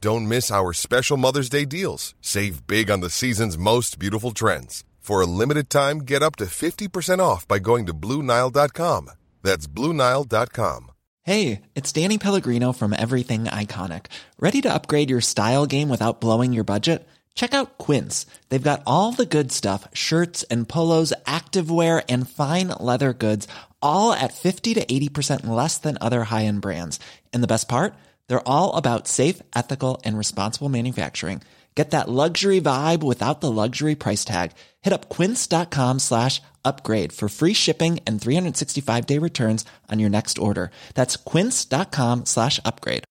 Don't miss our special Mother's Day deals. Save big on the season's most beautiful trends. For a limited time, get up to 50% off by going to Bluenile.com. That's Bluenile.com. Hey, it's Danny Pellegrino from Everything Iconic. Ready to upgrade your style game without blowing your budget? Check out Quince. They've got all the good stuff shirts and polos, activewear, and fine leather goods, all at 50 to 80% less than other high end brands. And the best part? They're all about safe, ethical, and responsible manufacturing. Get that luxury vibe without the luxury price tag. Hit up quince.com slash upgrade for free shipping and 365 day returns on your next order. That's quince.com slash upgrade.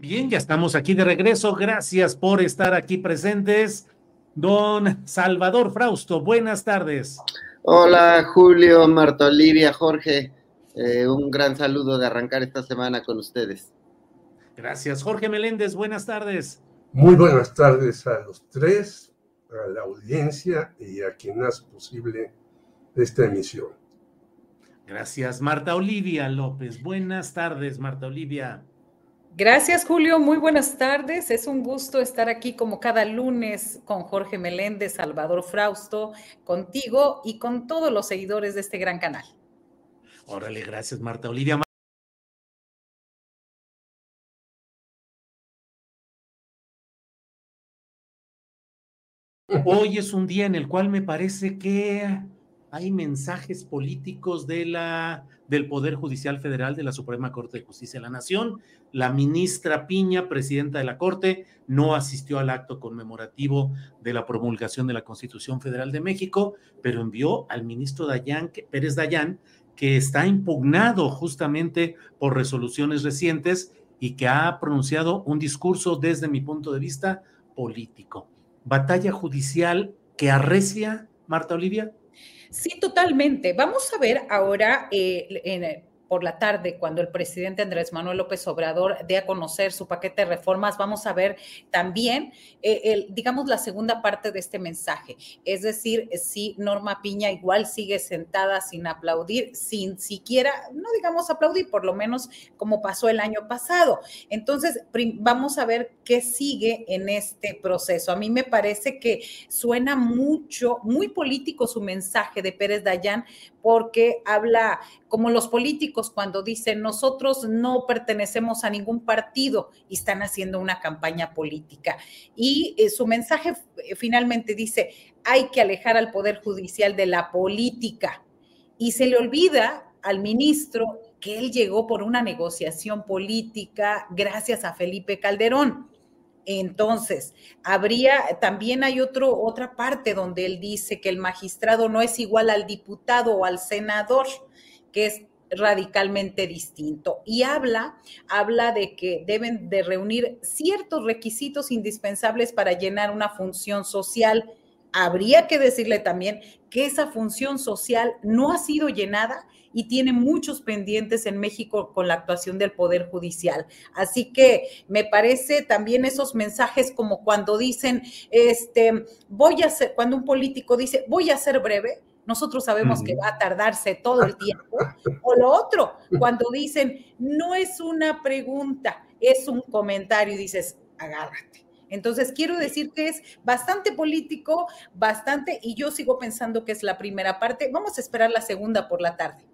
Bien, ya estamos aquí de regreso. Gracias por estar aquí presentes. Don Salvador Frausto, buenas tardes. Hola, Julio, Marta Olivia, Jorge. Eh, un gran saludo de arrancar esta semana con ustedes. Gracias. Jorge Meléndez, buenas tardes. Muy buenas tardes a los tres, a la audiencia y a quien hace posible esta emisión. Gracias. Marta Olivia López, buenas tardes, Marta Olivia. Gracias, Julio. Muy buenas tardes. Es un gusto estar aquí como cada lunes con Jorge Meléndez, Salvador Frausto, contigo y con todos los seguidores de este gran canal. Órale, gracias, Marta Olivia. Hoy es un día en el cual me parece que hay mensajes políticos de la, del Poder Judicial Federal de la Suprema Corte de Justicia de la Nación. La ministra Piña, presidenta de la Corte, no asistió al acto conmemorativo de la promulgación de la Constitución Federal de México, pero envió al ministro Dayan, Pérez Dayán que está impugnado justamente por resoluciones recientes y que ha pronunciado un discurso desde mi punto de vista político. Batalla judicial que arrecia, Marta Olivia. Sí, totalmente. Vamos a ver ahora eh, en, por la tarde, cuando el presidente Andrés Manuel López Obrador dé a conocer su paquete de reformas, vamos a ver también, eh, el, digamos, la segunda parte de este mensaje. Es decir, si Norma Piña igual sigue sentada sin aplaudir, sin siquiera, no digamos aplaudir, por lo menos como pasó el año pasado. Entonces, vamos a ver qué sigue en este proceso. A mí me parece que suena mucho, muy político su mensaje de Pérez Dayán, porque habla como los políticos cuando dicen nosotros no pertenecemos a ningún partido y están haciendo una campaña política. Y eh, su mensaje eh, finalmente dice, hay que alejar al Poder Judicial de la política. Y se le olvida al ministro que él llegó por una negociación política gracias a Felipe Calderón. Entonces, habría, también hay otro, otra parte donde él dice que el magistrado no es igual al diputado o al senador, que es radicalmente distinto. Y habla, habla de que deben de reunir ciertos requisitos indispensables para llenar una función social. Habría que decirle también que esa función social no ha sido llenada y tiene muchos pendientes en México con la actuación del Poder Judicial. Así que me parece también esos mensajes como cuando dicen, este, voy a ser, cuando un político dice, voy a ser breve, nosotros sabemos que va a tardarse todo el tiempo. O lo otro, cuando dicen, no es una pregunta, es un comentario y dices, agárrate. Entonces, quiero decir que es bastante político, bastante, y yo sigo pensando que es la primera parte. Vamos a esperar la segunda por la tarde.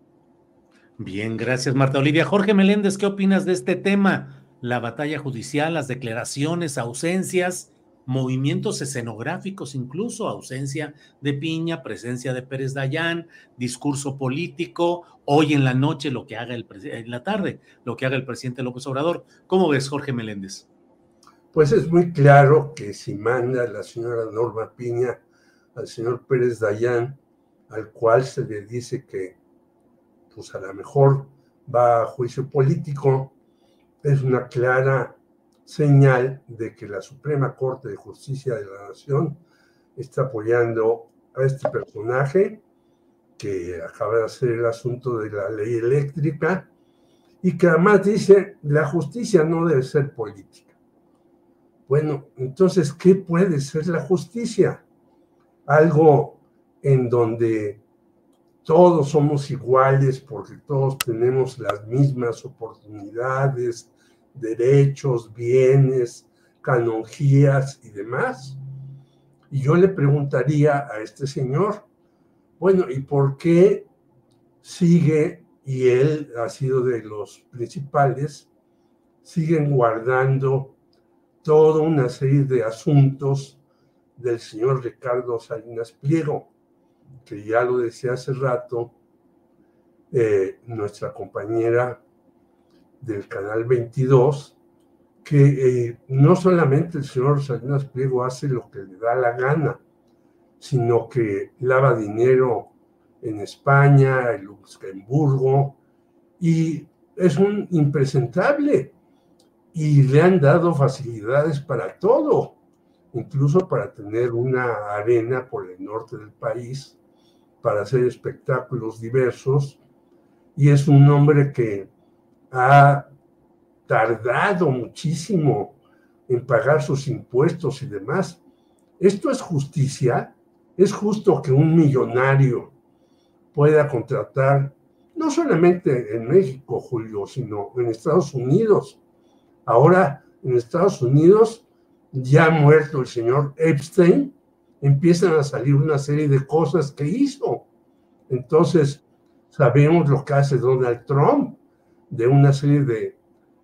Bien, gracias Marta Olivia. Jorge Meléndez, ¿qué opinas de este tema? La batalla judicial, las declaraciones, ausencias, movimientos escenográficos, incluso ausencia de Piña, presencia de Pérez Dayán, discurso político, hoy en la noche lo que haga el en la tarde, lo que haga el presidente López Obrador. ¿Cómo ves, Jorge Meléndez? Pues es muy claro que si manda la señora Norma Piña al señor Pérez Dayán, al cual se le dice que pues a lo mejor va a juicio político es una clara señal de que la Suprema Corte de Justicia de la Nación está apoyando a este personaje que acaba de hacer el asunto de la ley eléctrica y que además dice la justicia no debe ser política. Bueno, entonces, ¿qué puede ser la justicia? Algo en donde todos somos iguales porque todos tenemos las mismas oportunidades, derechos, bienes, canonjías y demás. Y yo le preguntaría a este señor, bueno, ¿y por qué sigue, y él ha sido de los principales, siguen guardando toda una serie de asuntos del señor Ricardo Salinas Pliego? que ya lo decía hace rato, eh, nuestra compañera del canal 22, que eh, no solamente el señor Salinas Pliego hace lo que le da la gana, sino que lava dinero en España, en Luxemburgo, y es un impresentable. Y le han dado facilidades para todo, incluso para tener una arena por el norte del país para hacer espectáculos diversos y es un hombre que ha tardado muchísimo en pagar sus impuestos y demás. ¿Esto es justicia? ¿Es justo que un millonario pueda contratar, no solamente en México, Julio, sino en Estados Unidos? Ahora, en Estados Unidos, ya muerto el señor Epstein, empiezan a salir una serie de cosas que hizo. Entonces, sabemos lo que hace Donald Trump de una serie de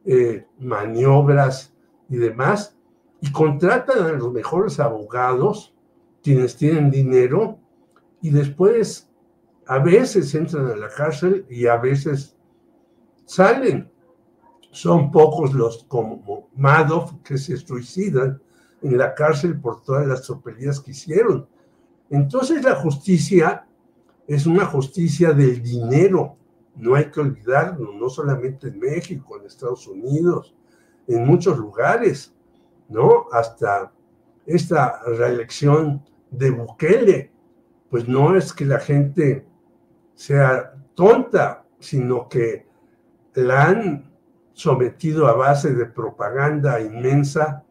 eh, maniobras y demás, y contratan a los mejores abogados, quienes tienen dinero, y después a veces entran a la cárcel y a veces salen. Son pocos los como Madoff que se suicidan en la cárcel por todas las tropelías que hicieron. Entonces la justicia es una justicia del dinero, no hay que olvidarlo, no solamente en México, en Estados Unidos, en muchos lugares, ¿no? Hasta esta reelección de Bukele, pues no es que la gente sea tonta, sino que la han sometido a base de propaganda inmensa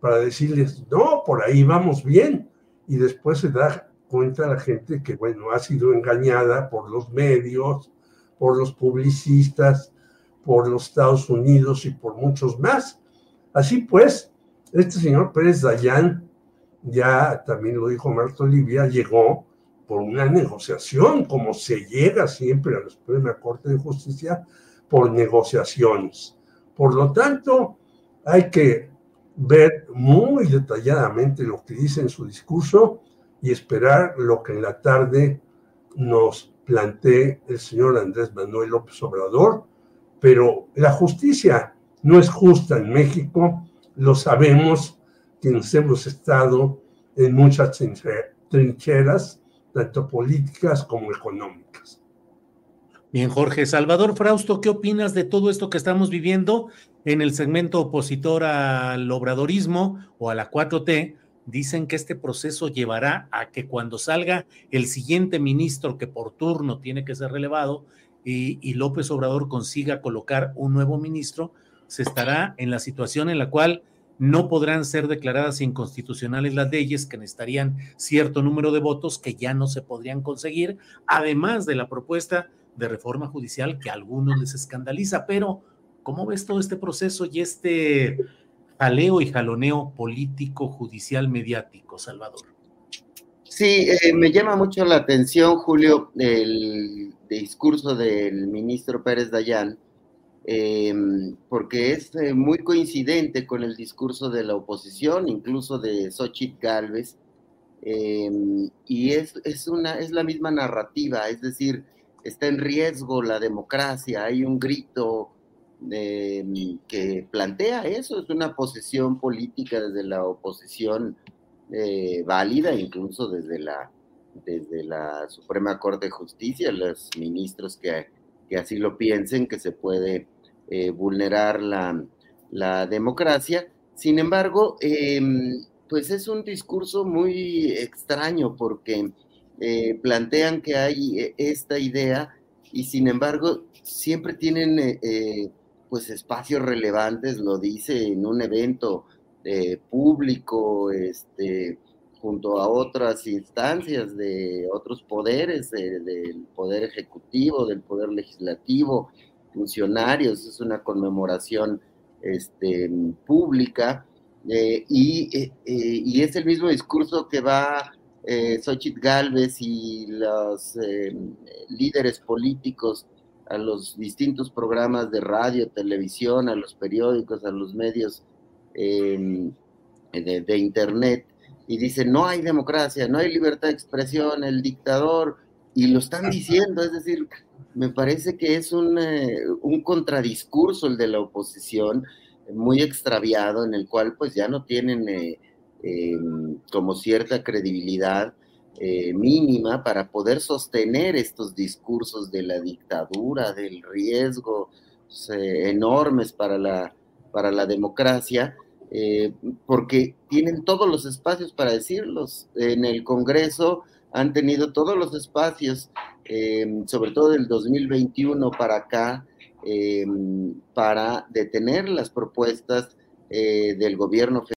para decirles, no, por ahí vamos bien. Y después se da cuenta la gente que, bueno, ha sido engañada por los medios, por los publicistas, por los Estados Unidos y por muchos más. Así pues, este señor Pérez Dayán, ya también lo dijo Marta Olivia, llegó por una negociación, como se llega siempre a la Suprema Corte de Justicia, por negociaciones. Por lo tanto, hay que ver muy detalladamente lo que dice en su discurso y esperar lo que en la tarde nos plantee el señor Andrés Manuel López Obrador, pero la justicia no es justa en México, lo sabemos quienes hemos estado en muchas trincheras, tanto políticas como económicas. Bien, Jorge. Salvador Frausto, ¿qué opinas de todo esto que estamos viviendo en el segmento opositor al obradorismo o a la 4T? Dicen que este proceso llevará a que cuando salga el siguiente ministro que por turno tiene que ser relevado y, López Obrador consiga colocar un nuevo ministro, se estará en la situación en la cual no podrán ser declaradas inconstitucionales las leyes que necesitarían cierto número de votos que ya no se podrían conseguir, además de la propuesta de reforma judicial que a algunos les escandaliza. Pero, ¿cómo ves todo este proceso y este jaleo y jaloneo político, judicial, mediático, Salvador? Sí, eh, me llama mucho la atención, Julio, el discurso del ministro Pérez Dayán, em, porque es eh, muy coincidente con el discurso de la oposición, incluso de Xochitl Gálvez, em, y es, es, una, es la misma narrativa, es decir, está en riesgo la democracia, hay un grito em, que plantea eso, es una posición política desde la oposición eh, válida, incluso desde la, desde la Suprema Corte de Justicia, los ministros que, que así lo piensen, que se puede eh, vulnerar la, la, democracia. Sin embargo, em, pues es un discurso muy extraño porque eh, plantean que hay eh, esta idea y sin embargo siempre tienen eh, pues espacios relevantes, lo dice en un evento público, este, junto a otras instancias de otros poderes, del poder ejecutivo, del poder legislativo, funcionarios, es una conmemoración este, pública y, y, es el mismo discurso que va eh, Xochitl Galvez y los eh, líderes políticos a los distintos programas de radio, televisión, a los periódicos, a los medios em, de, Internet, y dicen, no hay democracia, no hay libertad de expresión, el dictador, y lo están diciendo, es decir, me parece que es un, eh, un contradiscurso el de la oposición, muy extraviado, en el cual pues ya no tienen eh, Em, como cierta credibilidad eh, mínima para poder sostener estos discursos de la dictadura, del riesgo enormes para la, para la democracia, eh, porque tienen todos los espacios para decirlos. En el Congreso han tenido todos los espacios, em, sobre todo del 2021 para acá, para detener las propuestas eh, del gobierno federal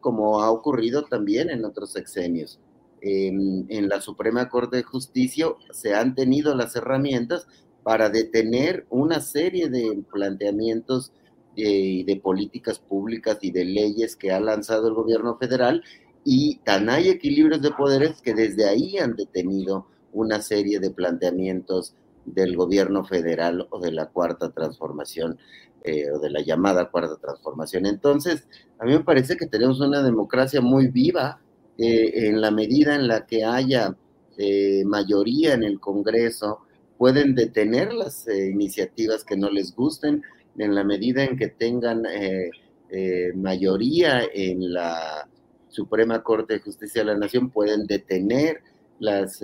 como ha ocurrido también en otros sexenios. en la Suprema Corte de Justicia se han tenido las herramientas para detener una serie de planteamientos y de, políticas públicas y de leyes que ha lanzado el gobierno federal y tan hay equilibrios de poderes que desde ahí han detenido una serie de planteamientos del gobierno federal o de la cuarta transformación. Eh, o de la llamada cuarta transformación. Entonces, a mí me parece que tenemos una democracia muy viva eh, en la medida en la que haya eh, mayoría en el Congreso, pueden detener las iniciativas que no les gusten, en la medida en que tengan mayoría en la Suprema Corte de Justicia de la Nación, pueden detener los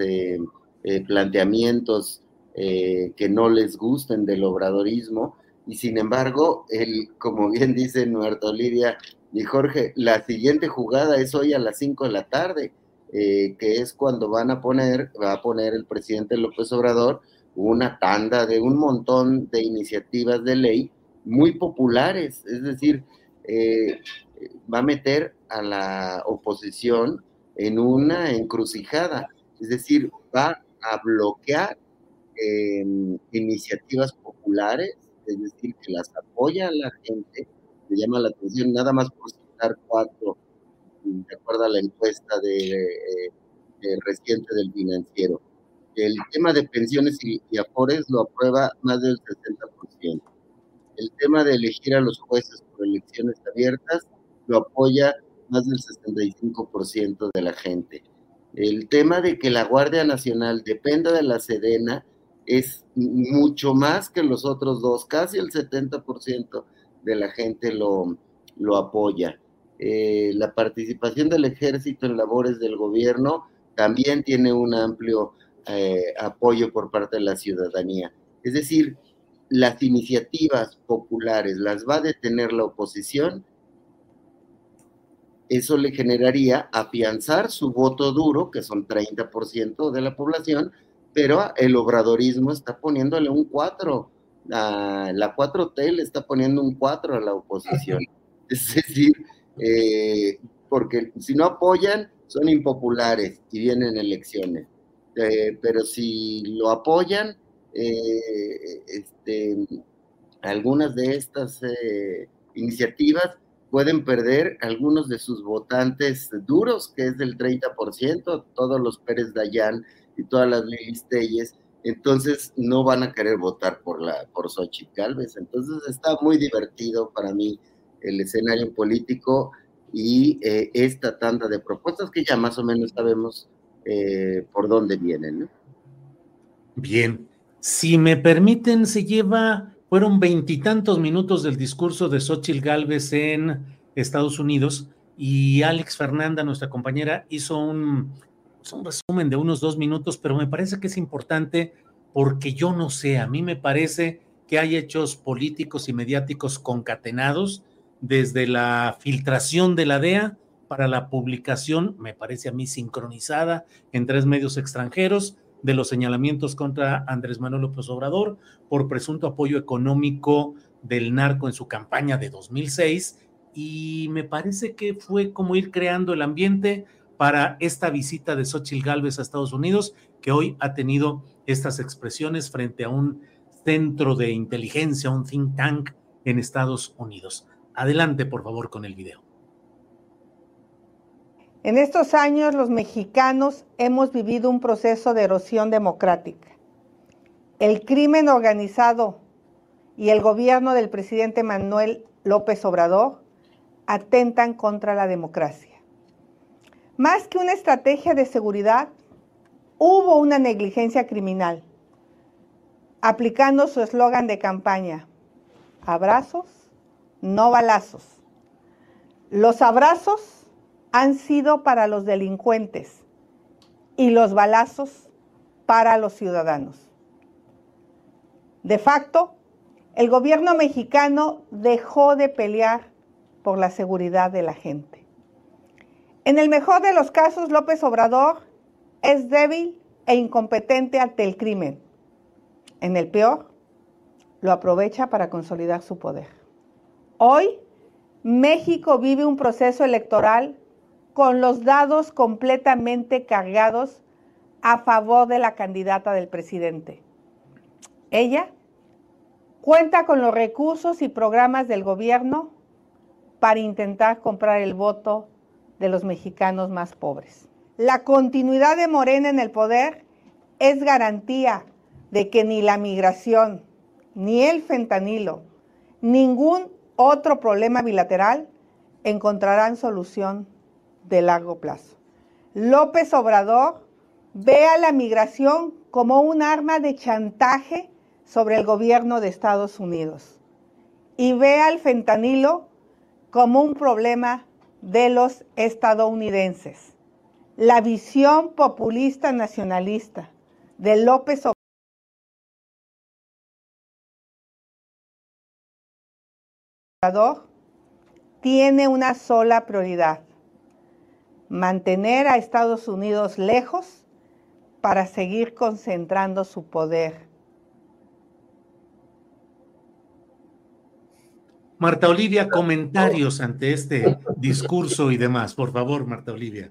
planteamientos que no les gusten del obradorismo y sin embargo, él, como bien dice Nuerto Lidia y Jorge, la siguiente jugada es hoy a las 5 de la tarde, eh, que es cuando van a poner, va a poner el presidente López Obrador una tanda de un montón de iniciativas de ley muy populares, es decir, eh, va a meter a la oposición en una encrucijada, es decir, va a bloquear em, iniciativas populares es decir, que las apoya la gente, me llama la atención, nada más por citar cuatro, de acuerdo a la encuesta de, reciente del financiero. El tema de pensiones y, afores lo aprueba más del 60%. El tema de elegir a los jueces por elecciones abiertas lo apoya más del 65% de la gente. El tema de que la Guardia Nacional dependa de la Sedena es mucho más que los otros dos, casi el 70% de la gente lo, lo apoya. Eh, la participación del ejército en labores del gobierno también tiene un amplio eh, apoyo por parte de la ciudadanía. Es decir, las iniciativas populares las va a detener la oposición, eso le generaría afianzar su voto duro, que son 30% de la población, pero el obradorismo está poniéndole un 4. La, la 4T le está poniendo un 4 a la oposición. Es decir, eh, porque si no apoyan, son impopulares y vienen elecciones. Eh, pero si lo apoyan, eh, este, algunas de estas iniciativas pueden perder algunos de sus votantes duros, que es del 30%, todos los Pérez Dayán y todas las leyes Telles, entonces no van a querer votar por la por Xochitl Galvez. Entonces está muy divertido para mí el escenario político y eh, esta tanda de propuestas que ya más o menos sabemos eh, por dónde vienen. Bien, si me permiten, se lleva, fueron veintitantos minutos del discurso de Xochitl Galvez en Estados Unidos y Alex Fernanda, nuestra compañera, hizo un un resumen de unos dos minutos, pero me parece que es importante porque yo no sé, a mí me parece que hay hechos políticos y mediáticos concatenados desde la filtración de la DEA para la publicación, me parece a mí sincronizada en tres medios extranjeros, de los señalamientos contra Andrés Manuel López Obrador por presunto apoyo económico del narco en su campaña de 2006 y me parece que fue como ir creando el ambiente para esta visita de Xochitl Gálvez a Estados Unidos, que hoy ha tenido estas expresiones frente a un centro de inteligencia, un think tank en Estados Unidos. Adelante, por favor, con el video. En estos años los mexicanos hemos vivido un proceso de erosión democrática. El crimen organizado y el gobierno del presidente Manuel López Obrador atentan contra la democracia. Más que una estrategia de seguridad, hubo una negligencia criminal, aplicando su eslogan de campaña, abrazos, no balazos. Los abrazos han sido para los delincuentes y los balazos para los ciudadanos. De facto, el gobierno mexicano dejó de pelear por la seguridad de la gente. En el mejor de los casos, López Obrador es débil e incompetente ante el crimen. En el peor, lo aprovecha para consolidar su poder. Hoy, México vive un proceso electoral con los dados completamente cargados a favor de la candidata del presidente. Ella cuenta con los recursos y programas del gobierno para intentar comprar el voto de los mexicanos más pobres. La continuidad de Morena en el poder es garantía de que ni la migración, ni el fentanilo, ningún otro problema bilateral encontrarán solución de largo plazo. López Obrador ve a la migración como un arma de chantaje sobre el gobierno de Estados Unidos y ve al fentanilo como un problema de los estadounidenses. La visión populista nacionalista de López Obrador tiene una sola prioridad, mantener a Estados Unidos lejos para seguir concentrando su poder. Marta Olivia, comentarios ante este discurso y demás. Por favor, Marta Olivia.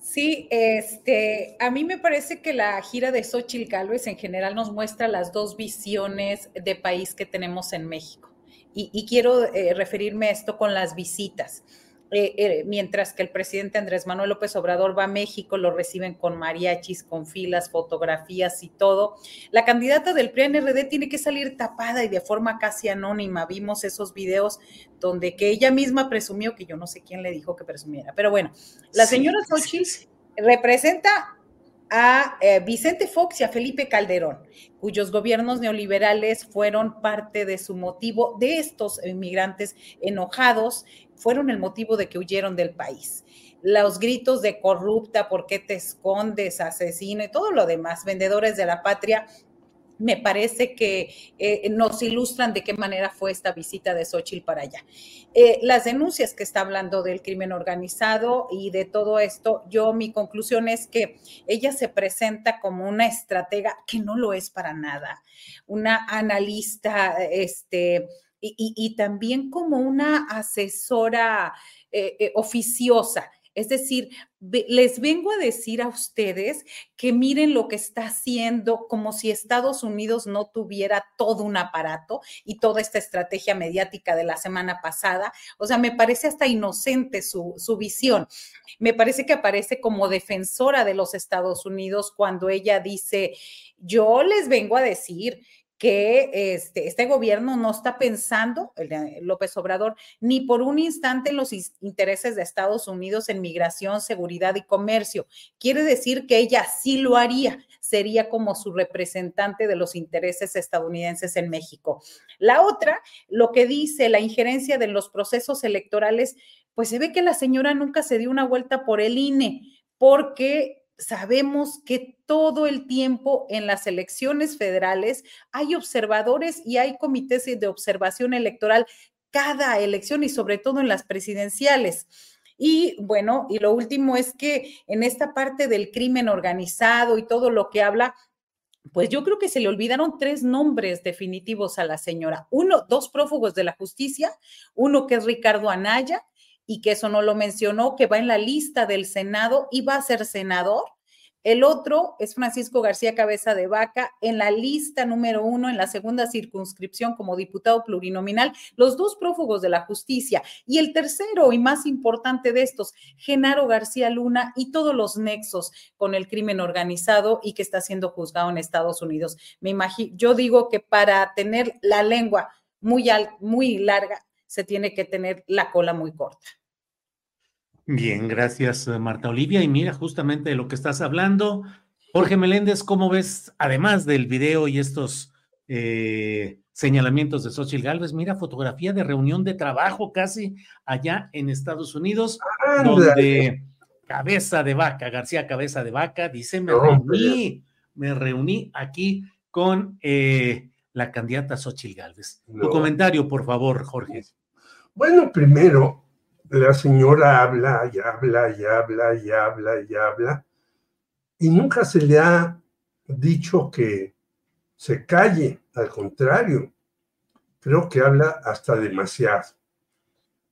Sí, este, a mí me parece que la gira de Xochitl Gálvez en general nos muestra las dos visiones de país que tenemos en México. Y, quiero eh, referirme a esto con las visitas. Eh, eh, mientras que el presidente Andrés Manuel López Obrador va a México, lo reciben con mariachis, con filas, fotografías y todo. La candidata del PRI-NRD tiene que salir tapada y de forma casi anónima. Vimos esos videos donde que ella misma presumió, que yo no sé quién le dijo que presumiera, pero bueno, la señora Xochitl representa a eh, Vicente Fox y a Felipe Calderón, cuyos gobiernos neoliberales fueron parte de su motivo, de estos inmigrantes enojados, fueron el motivo de que huyeron del país. Los gritos de corrupta, ¿por qué te escondes, asesino y todo lo demás, vendedores de la patria, me parece que eh, nos ilustran de qué manera fue esta visita de Xochitl para allá. Eh, las denuncias que está hablando del crimen organizado y de todo esto, yo mi conclusión es que ella se presenta como una estratega que no lo es para nada, una analista, este, y, también como una asesora eh, oficiosa es decir, les vengo a decir a ustedes que miren lo que está haciendo como si Estados Unidos no tuviera todo un aparato y toda esta estrategia mediática de la semana pasada. O sea, me parece hasta inocente su, su visión. Me parece que aparece como defensora de los Estados Unidos cuando ella dice, yo les vengo a decir que este, este gobierno no está pensando, el López Obrador, ni por un instante en los intereses de Estados Unidos en migración, seguridad y comercio. Quiere decir que ella sí lo haría, sería como su representante de los intereses estadounidenses en México. La otra, lo que dice la injerencia de los procesos electorales, pues se ve que la señora nunca se dio una vuelta por el INE, porque sabemos que todo el tiempo en las elecciones federales hay observadores y hay comités de observación electoral cada elección y sobre todo en las presidenciales. Y bueno, y lo último es que en esta parte del crimen organizado y todo lo que habla, pues yo creo que se le olvidaron tres nombres definitivos a la señora. Uno, dos prófugos de la justicia, uno que es Ricardo Anaya y que eso no lo mencionó, que va en la lista del Senado y va a ser senador el otro es Francisco García Cabeza de Vaca en la lista número uno en la segunda circunscripción como diputado plurinominal, los dos prófugos de la justicia. Y el tercero y más importante de estos, Genaro García Luna y todos los nexos con el crimen organizado y que está siendo juzgado en Estados Unidos. Me imagino, yo digo que para tener la lengua muy, muy larga, se tiene que tener la cola muy corta. Bien, gracias Marta Olivia. Y mira, justamente de lo que estás hablando, Jorge Meléndez, ¿cómo ves, además del video y estos eh, señalamientos de Xochitl Galvez, mira, fotografía de reunión de trabajo casi allá en Estados Unidos, donde Cabeza de Vaca, García Cabeza de Vaca, dice, me reuní, me reuní aquí con eh, la candidata Xochitl Galvez. Tu comentario, por favor, Jorge. Bueno, primero, la señora habla y habla y habla y habla y habla, y nunca se le ha dicho que se calle, al contrario, creo que habla hasta demasiado.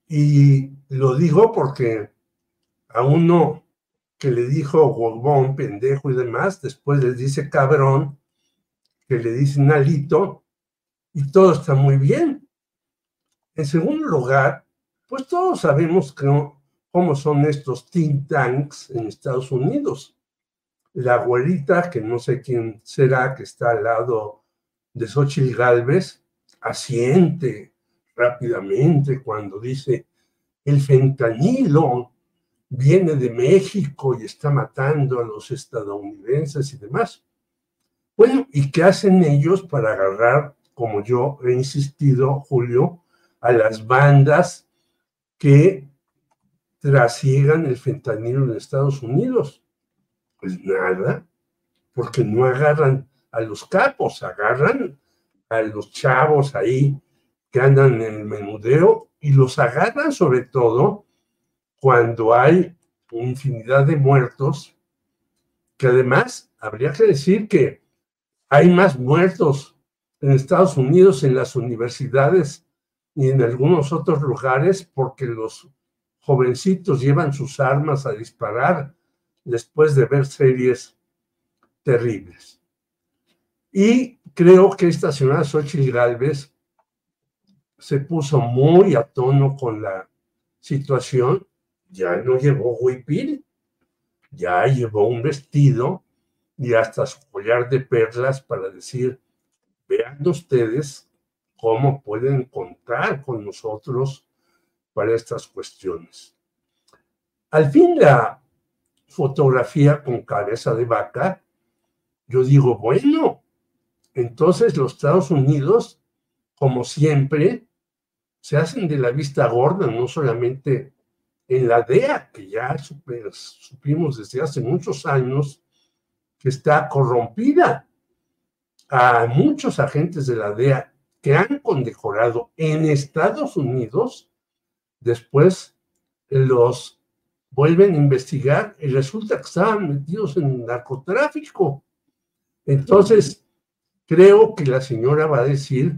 Y lo digo porque a uno que le dijo huevón, pendejo y demás, después le dice cabrón, que le dice nalito, y todo está muy bien. En segundo lugar, pues todos sabemos cómo son estos think tanks en Estados Unidos. La güerita, que no sé quién será, que está al lado de Xochitl Galvez, asiente rápidamente cuando dice, el fentanilo viene de México y está matando a los estadounidenses y demás. Bueno, ¿y qué hacen ellos para agarrar, como yo he insistido, Julio, a las bandas que trasiegan el fentanilo en Estados Unidos? Pues nada, porque no agarran a los capos, agarran a los chavos ahí que andan en el menudeo y los agarran sobre todo cuando hay infinidad de muertos, que además habría que decir que hay más muertos en Estados Unidos en las universidades y en algunos otros lugares porque los jovencitos llevan sus armas a disparar después de ver series terribles. Y creo que esta señora Xochitl Galvez se puso muy a tono con la situación, ya no llevó huipil, ya llevó un vestido y hasta su collar de perlas para decir, vean ustedes cómo pueden contar con nosotros para estas cuestiones. Al fin la fotografía con cabeza de vaca, yo digo, bueno, entonces los Estados Unidos, como siempre, se hacen de la vista gorda, no solamente en la DEA, que ya supimos desde hace muchos años que está corrompida. A muchos agentes de la DEA que han condecorado en Estados Unidos, después los vuelven a investigar y resulta que estaban metidos en narcotráfico. Entonces, creo que la señora va a decir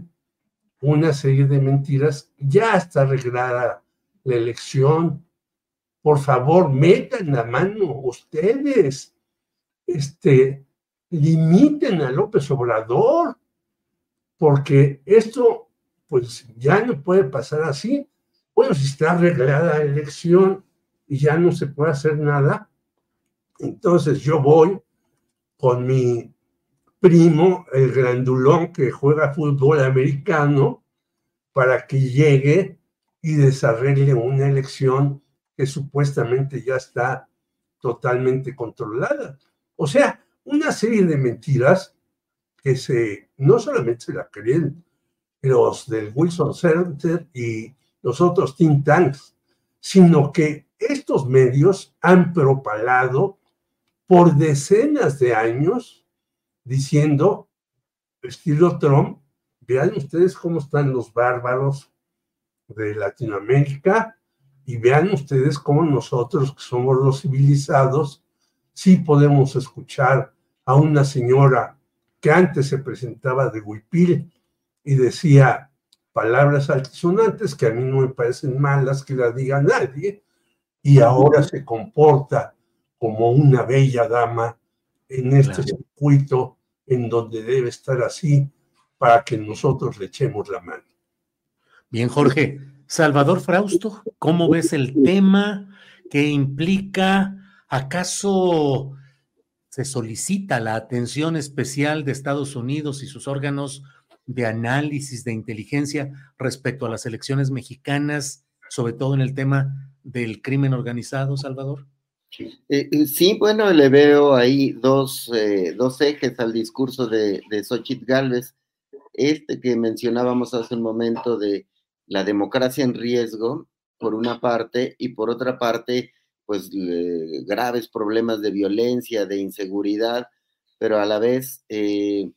una serie de mentiras. Ya está arreglada la elección. Por favor, metan la mano ustedes. Este, limiten a López Obrador porque esto pues ya no puede pasar así. Bueno, si está arreglada la elección y ya no se puede hacer nada, entonces yo voy con mi primo, el grandulón que juega fútbol americano, para que llegue y desarregle una elección que supuestamente ya está totalmente controlada. O sea, una serie de mentiras que se, no solamente la creen los del Wilson Center y los otros think tanks, sino que estos medios han propalado por decenas de años diciendo, estilo Trump, vean ustedes cómo están los bárbaros de Latinoamérica y vean ustedes cómo nosotros, que somos los civilizados, sí podemos escuchar a una señora que antes se presentaba de huipil y decía palabras altisonantes que a mí no me parecen malas que la diga nadie, y ahora se comporta como una bella dama en este circuito en donde debe estar así para que nosotros le echemos la mano. Bien, Jorge. Salvador Frausto, ¿cómo ves el tema que implica, acaso se solicita la atención especial de Estados Unidos y sus órganos de análisis de inteligencia respecto a las elecciones mexicanas, sobre todo en el tema del crimen organizado, Salvador? Eh, eh, sí, bueno, le veo ahí dos, eh, dos ejes al discurso de, de Xochitl Galvez. Este que mencionábamos hace un momento de la democracia en riesgo, por una parte, y por otra parte, pues graves problemas de violencia, de inseguridad, pero a la vez eh,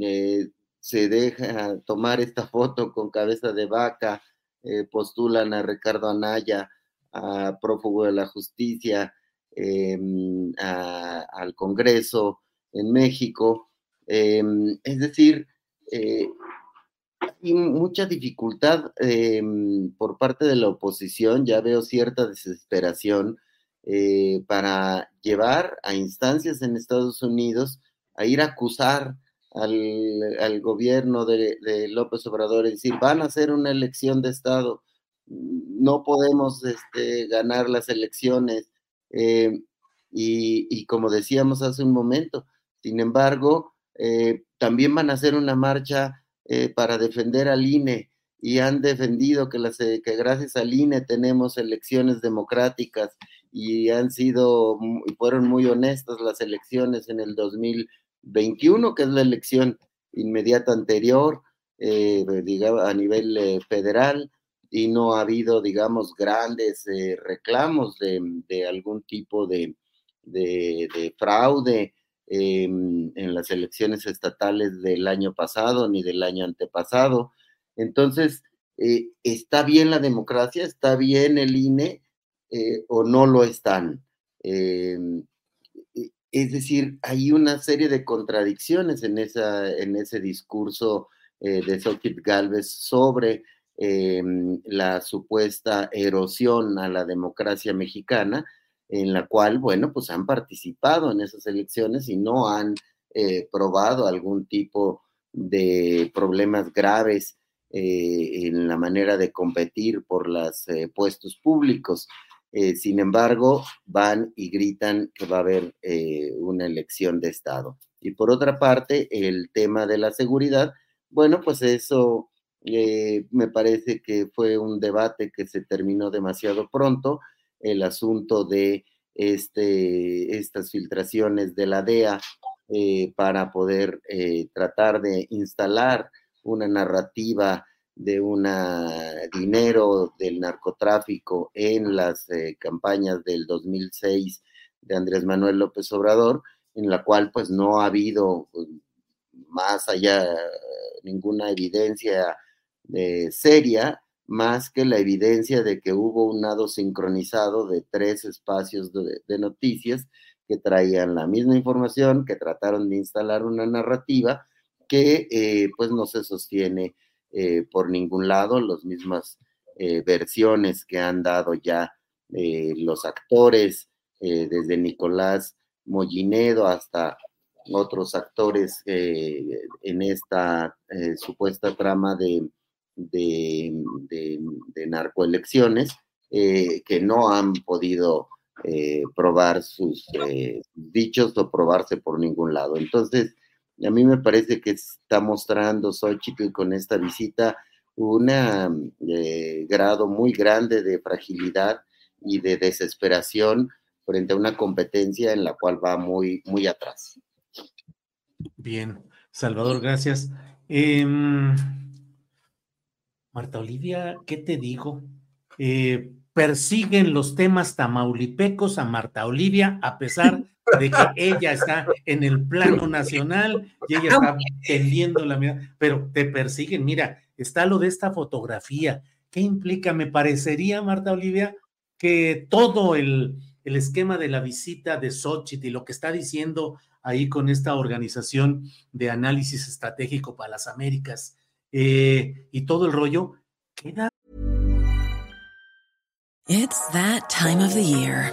eh, se deja tomar esta foto con cabeza de vaca, eh, postulan a Ricardo Anaya, a prófugo de la justicia, em, al Congreso en México. Em, es decir, hay mucha dificultad em, por parte de la oposición, ya veo cierta desesperación eh, para llevar a instancias en Estados Unidos a ir a acusar al, gobierno de, López Obrador y decir, van a hacer una elección de Estado, no podemos este, ganar las elecciones. Em, y, como decíamos hace un momento, sin embargo, eh, también van a hacer una marcha eh, para defender al INE y han defendido que, las, eh, que gracias al INE tenemos elecciones democráticas y han sido y fueron muy honestas las elecciones en el 2021, que es la elección inmediata anterior, eh, a nivel federal, y no ha habido, digamos, grandes reclamos de, algún tipo de, de fraude en las elecciones estatales del año pasado ni del año antepasado. Entonces, eh, ¿está bien la democracia? ¿Está bien el INE eh, o no lo están? Em, e, es decir, hay una serie de contradicciones en, esa, en ese discurso eh, de Xochitl Galvez sobre em, la supuesta erosión a la democracia mexicana en la cual, bueno, pues han participado en esas elecciones y no han eh, probado algún tipo de problemas graves en la manera de competir por los puestos públicos. Sin embargo, van y gritan que va a haber una elección de Estado. Y por otra parte, el tema de la seguridad, bueno, pues eso me parece que fue un debate que se terminó demasiado pronto el asunto de este, estas filtraciones de la DEA eh, para poder eh, tratar de instalar una narrativa de un dinero del narcotráfico en las eh, campañas del 2006 de Andrés Manuel López Obrador, en la cual pues no ha habido pues, más allá ninguna evidencia seria más que la evidencia de que hubo un nado sincronizado de tres espacios de, noticias que traían la misma información, que trataron de instalar una narrativa que eh, pues no se sostiene eh, por ningún lado, las mismas eh, versiones que han dado ya los actores, desde Nicolás Mollinedo hasta otros actores en esta supuesta trama de de, narcoelecciones eh, que no han podido eh, probar sus eh, dichos o probarse por ningún lado. Entonces, a mí me parece que está mostrando Xochitl con esta visita un grado muy grande de fragilidad y de desesperación frente a una competencia en la cual va muy, muy atrás. Bien, Salvador, gracias. Em, Marta Olivia, ¿qué te digo? Eh, persiguen los temas tamaulipecos a Marta Olivia a pesar de que ella está en el plano nacional y ella está tendiendo la mirada, pero te persiguen. Mira, está lo de esta fotografía. ¿Qué implica? Me parecería, Marta Olivia, que todo el, el esquema de la visita de Xochitl y lo que está diciendo ahí con esta organización de análisis estratégico para las Américas eh, y todo el rollo, queda. It's that time of the year.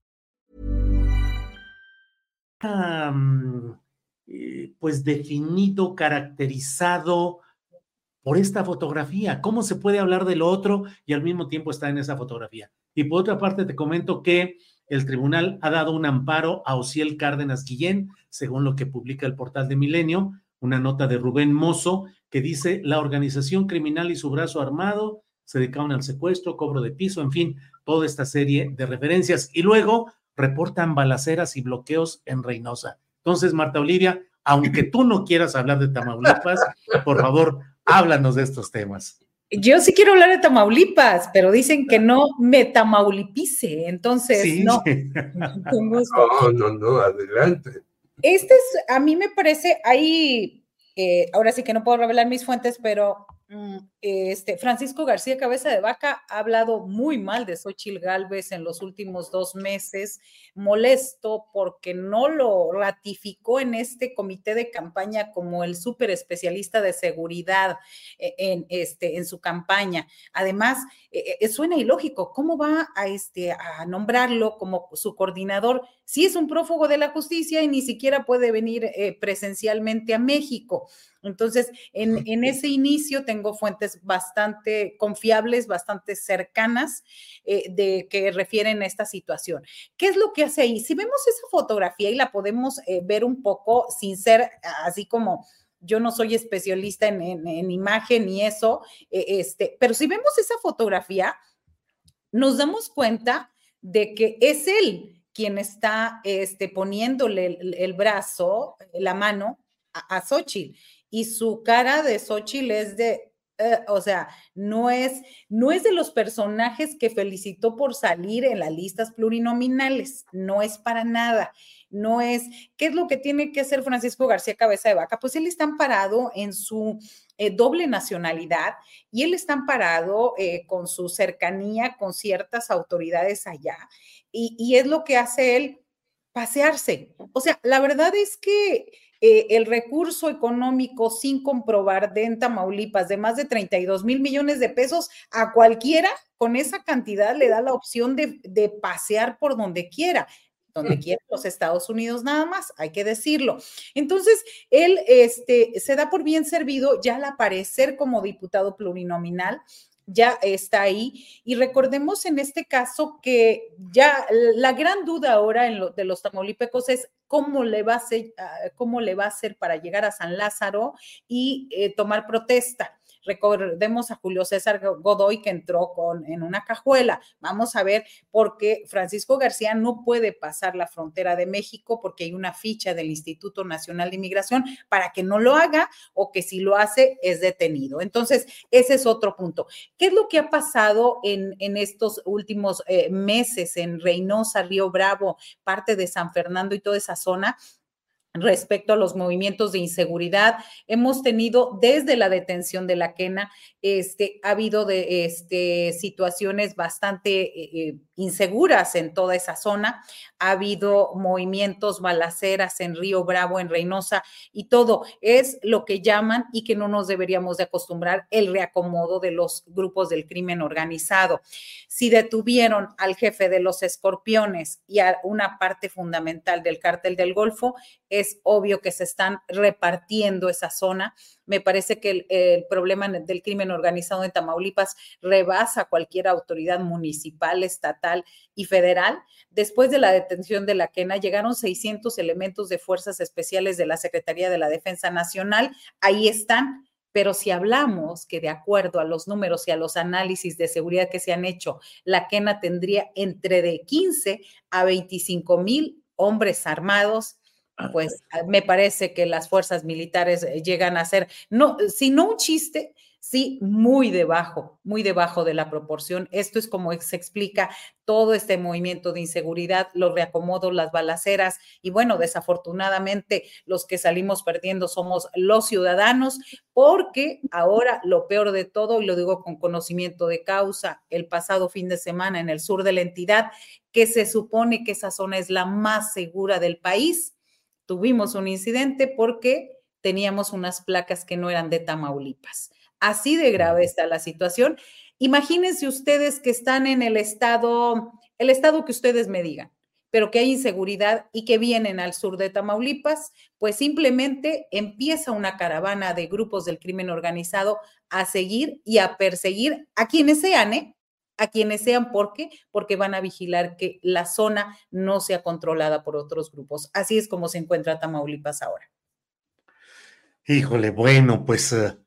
Um, pues definido, caracterizado por esta fotografía. ¿Cómo se puede hablar del otro y al mismo tiempo está en esa fotografía? Y por otra parte, te comento que el tribunal ha dado un amparo a Ociel Cárdenas Guillén, según lo que publica el portal de Milenio, una nota de Rubén Mozo que dice la organización criminal y su brazo armado se dedicaron al secuestro, cobro de piso, en fin, toda esta serie de referencias. Y luego reportan balaceras y bloqueos en Reynosa. Entonces, Marta Olivia, aunque tú no quieras hablar de Tamaulipas, por favor, háblanos de estos temas. Yo sí quiero hablar de Tamaulipas, pero dicen que no me tamaulipice, entonces no. no, no, no, adelante. Este es, a mí me parece, ahí, eh, ahora sí que no puedo revelar mis fuentes, pero Mm, este, Francisco García Cabeza de Vaca ha hablado muy mal de Xochil Gálvez en los últimos dos meses, molesto porque no lo ratificó en este comité de campaña como el súper especialista de seguridad eh, en, este, en su campaña. Además, eh, eh, suena ilógico, ¿cómo va a, este, a nombrarlo como su coordinador si es un prófugo de la justicia y ni siquiera puede venir presencialmente a México? Entonces, en, ese inicio tengo fuentes bastante confiables, bastante cercanas eh, de que refieren a esta situación. ¿Qué es lo que hace ahí? Si vemos esa fotografía y la podemos eh, ver un poco sin ser así como yo no soy especialista en, imagen y eso, eh, este, pero si vemos esa fotografía, nos damos cuenta de que es él quien está este, poniéndole el, brazo, la mano a, a Xochitl y su cara de Xochitl es de, eh, o sea, no es, no es de los personajes que felicitó por salir en las listas plurinominales, no es para nada. No es, ¿qué es lo que tiene que hacer Francisco García Cabeza de Vaca? Pues él está amparado en su eh, doble nacionalidad y él está amparado eh, con su cercanía con ciertas autoridades allá. Y, y es lo que hace él pasearse. O sea, la verdad es que eh, el recurso económico sin comprobar de en Tamaulipas de más de 32 mil millones de pesos a cualquiera con esa cantidad le da la opción de, pasear por donde quiera donde quiera los Estados Unidos nada más, hay que decirlo. Entonces, él este, se da por bien servido ya al aparecer como diputado plurinominal ya está ahí. Y recordemos en este caso que ya la gran duda ahora en lo, de los tamaulipecos es cómo le va a ser, ah, cómo le va a hacer para llegar a San Lázaro y eh, tomar protesta. Recordemos a Julio César Godoy que entró con, en una cajuela. Vamos a ver por qué Francisco García no puede pasar la frontera de México porque hay una ficha del Instituto Nacional de Inmigración para que no lo haga o que si lo hace es detenido. Entonces, ese es otro punto. ¿Qué es lo que ha pasado en, en estos últimos eh, meses en Reynosa, Río Bravo, parte de San Fernando y toda esa zona? Respecto a los movimientos de inseguridad. Hemos tenido desde la detención de la quena, este, ha habido de, este, situaciones bastante eh, eh, inseguras en toda esa zona. Ha habido movimientos, balaceras en Río Bravo, en Reynosa y todo. Es lo que llaman y que no nos deberíamos de acostumbrar el reacomodo de los grupos del crimen organizado. Si detuvieron al jefe de los escorpiones y a una parte fundamental del cártel del Golfo, es obvio que se están repartiendo esa zona. Me parece que el, problema del crimen organizado en Tamaulipas rebasa cualquier autoridad municipal, estatal y federal. Después de la detención de la Quena, llegaron 600 elementos de fuerzas especiales de la Secretaría de la Defensa Nacional. Ahí están. Pero si hablamos que de acuerdo a los números y a los análisis de seguridad que se han hecho, la Quena tendría entre de 15 a 25 mil hombres armados pues ah, me parece que las fuerzas militares eh, llegan a ser, no, si no un chiste, sí, muy debajo, muy debajo de la proporción. Esto es como se explica todo este movimiento de inseguridad, los reacomodos, las balaceras y bueno, desafortunadamente los que salimos perdiendo somos los ciudadanos porque ahora lo peor de todo, y lo digo con conocimiento de causa, el pasado fin de semana en el sur de la entidad, que se supone que esa zona es la más segura del país, tuvimos un incidente porque teníamos unas placas que no eran de Tamaulipas. Así de grave está la situación. Imagínense ustedes que están en el estado, el estado que ustedes me digan, pero que hay inseguridad y que vienen al sur de Tamaulipas, pues simplemente empieza una caravana de grupos del crimen organizado a seguir y a perseguir a quienes sean, ¿eh? A quienes sean. ¿Por qué? Porque van a vigilar que la zona no sea controlada por otros grupos. Así es como se encuentra Tamaulipas ahora. Híjole, bueno, pues eh,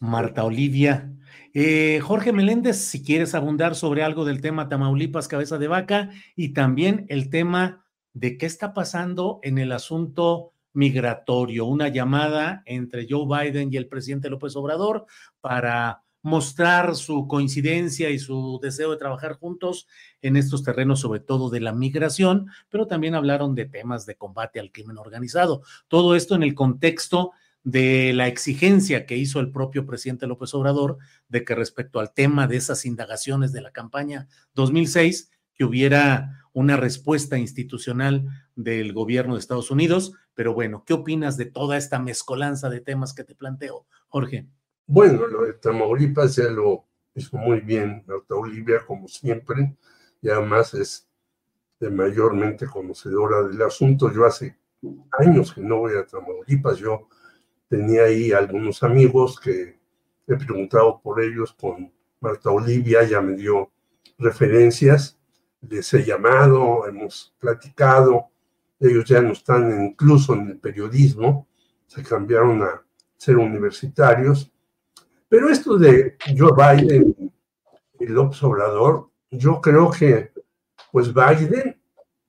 Marta Olivia. Eh, Jorge Meléndez, si quieres abundar sobre algo del tema Tamaulipas, cabeza de vaca, y también el tema de qué está pasando en el asunto migratorio, una llamada entre Joe Biden y el presidente López Obrador para mostrar su coincidencia y su deseo de trabajar juntos en estos terrenos, sobre todo de la migración, pero también hablaron de temas de combate al crimen organizado. Todo esto en el contexto de la exigencia que hizo el propio presidente López Obrador de que respecto al tema de esas indagaciones de la campaña 2006, que hubiera una respuesta institucional del gobierno de Estados Unidos. Pero bueno, ¿qué opinas de toda esta mezcolanza de temas que te planteo, Jorge? Bueno, lo de Tamaulipas ya lo hizo muy bien Marta Olivia, como siempre, y además es mayormente conocedora del asunto. Yo hace años que no voy a Tamaulipas, yo tenía ahí algunos amigos que he preguntado por ellos con Marta Olivia, ya me dio referencias, les he llamado, hemos platicado, ellos ya no están incluso en el periodismo, se cambiaron a ser universitarios pero esto de Joe Biden y el Obrador, yo creo que pues Biden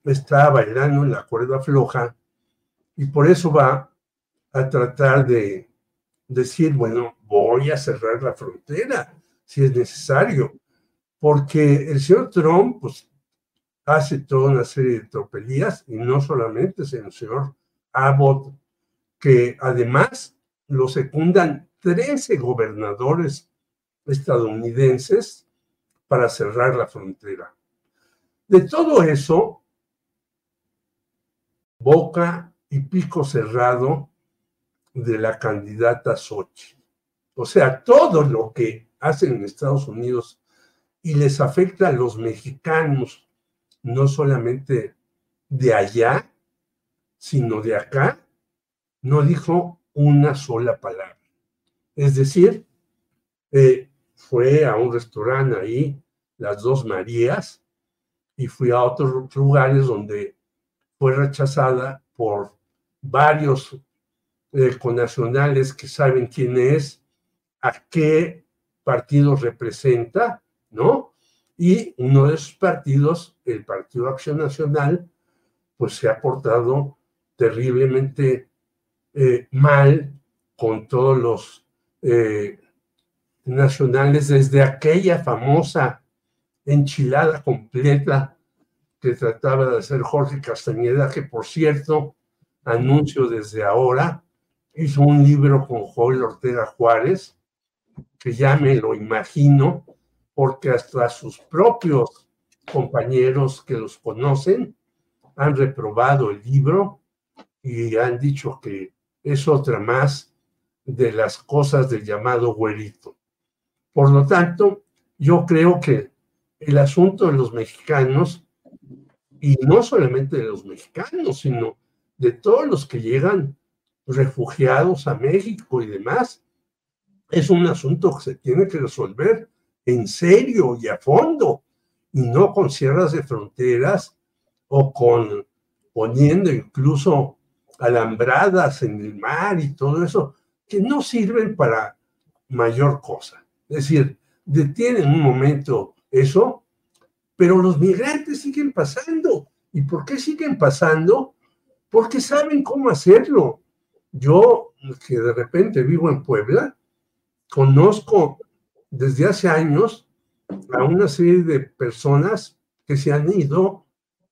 está bailando en la cuerda floja y por eso va a tratar de decir, bueno, voy a cerrar la frontera si es necesario, porque el señor Trump pues hace toda una serie de tropelías y no solamente es el señor Abbott, que además lo secundan 13 gobernadores estadounidenses para cerrar la frontera. De todo eso, boca y pico cerrado de la candidata Sochi. O sea, todo lo que hacen en Estados Unidos y les afecta a los mexicanos, no solamente de allá, sino de acá, no dijo una sola palabra. Es decir, eh, fue a un restaurante ahí, las dos Marías, y fui a otros lugares donde fue rechazada por varios eh, conacionales que saben quién es, a qué partido representa, ¿no? Y uno de esos partidos, el Partido Acción Nacional, pues se ha portado terriblemente eh, mal con todos los eh, nacionales desde aquella famosa enchilada completa que trataba de hacer Jorge Castañeda, que por cierto anuncio desde ahora. Hizo un libro con Joel Ortega Juárez, que ya me lo imagino, porque hasta sus propios compañeros que los conocen han reprobado el libro y han dicho que es otra más de las cosas del llamado güerito. Por lo tanto, yo creo que el asunto de los mexicanos, y no solamente de los mexicanos, sino de todos los que llegan refugiados a México y demás, es un asunto que se tiene que resolver en serio y a fondo, y no con cierres de fronteras o con poniendo incluso alambradas en el mar y todo eso, que no sirven para mayor cosa. Es decir, detienen un momento eso, pero los migrantes siguen pasando. ¿Y por qué siguen pasando? Porque saben cómo hacerlo. Yo, que de repente vivo en Puebla, conozco desde hace años a una serie de personas que se han ido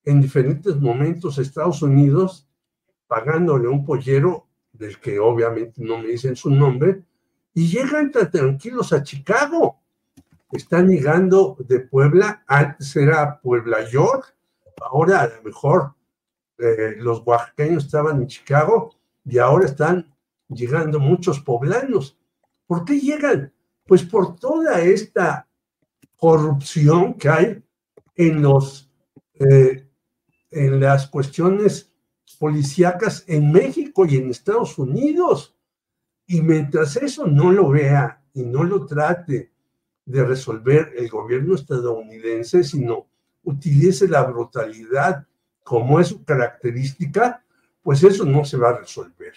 en diferentes momentos a Estados Unidos pagándole un pollero del que obviamente no me dicen su nombre, y llegan tan tranquilos a Chicago. Están llegando de Puebla, antes era Puebla York, ahora a lo mejor eh, los oaxaqueños estaban en Chicago y ahora están llegando muchos poblanos. ¿Por qué llegan? Pues por toda esta corrupción que hay en los eh, en las cuestiones policíacas en México y en Estados Unidos. Y mientras eso no lo vea y no lo trate de resolver el gobierno estadounidense, sino utilice la brutalidad como es su característica, pues eso no se va a resolver.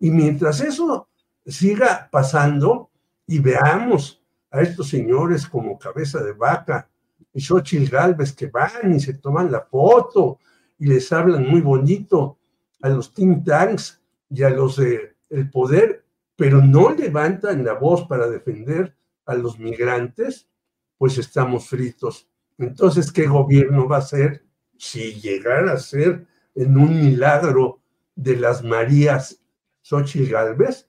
Y mientras eso siga pasando y veamos a estos señores como cabeza de vaca y Xochitl Galvez que van y se toman la foto y les hablan muy bonito a los think tanks y a los del el poder, pero no levantan la voz para defender a los migrantes, pues estamos fritos. Entonces, ¿qué gobierno va a ser si llegara a ser en un milagro de las Marías Xochitl Galvez?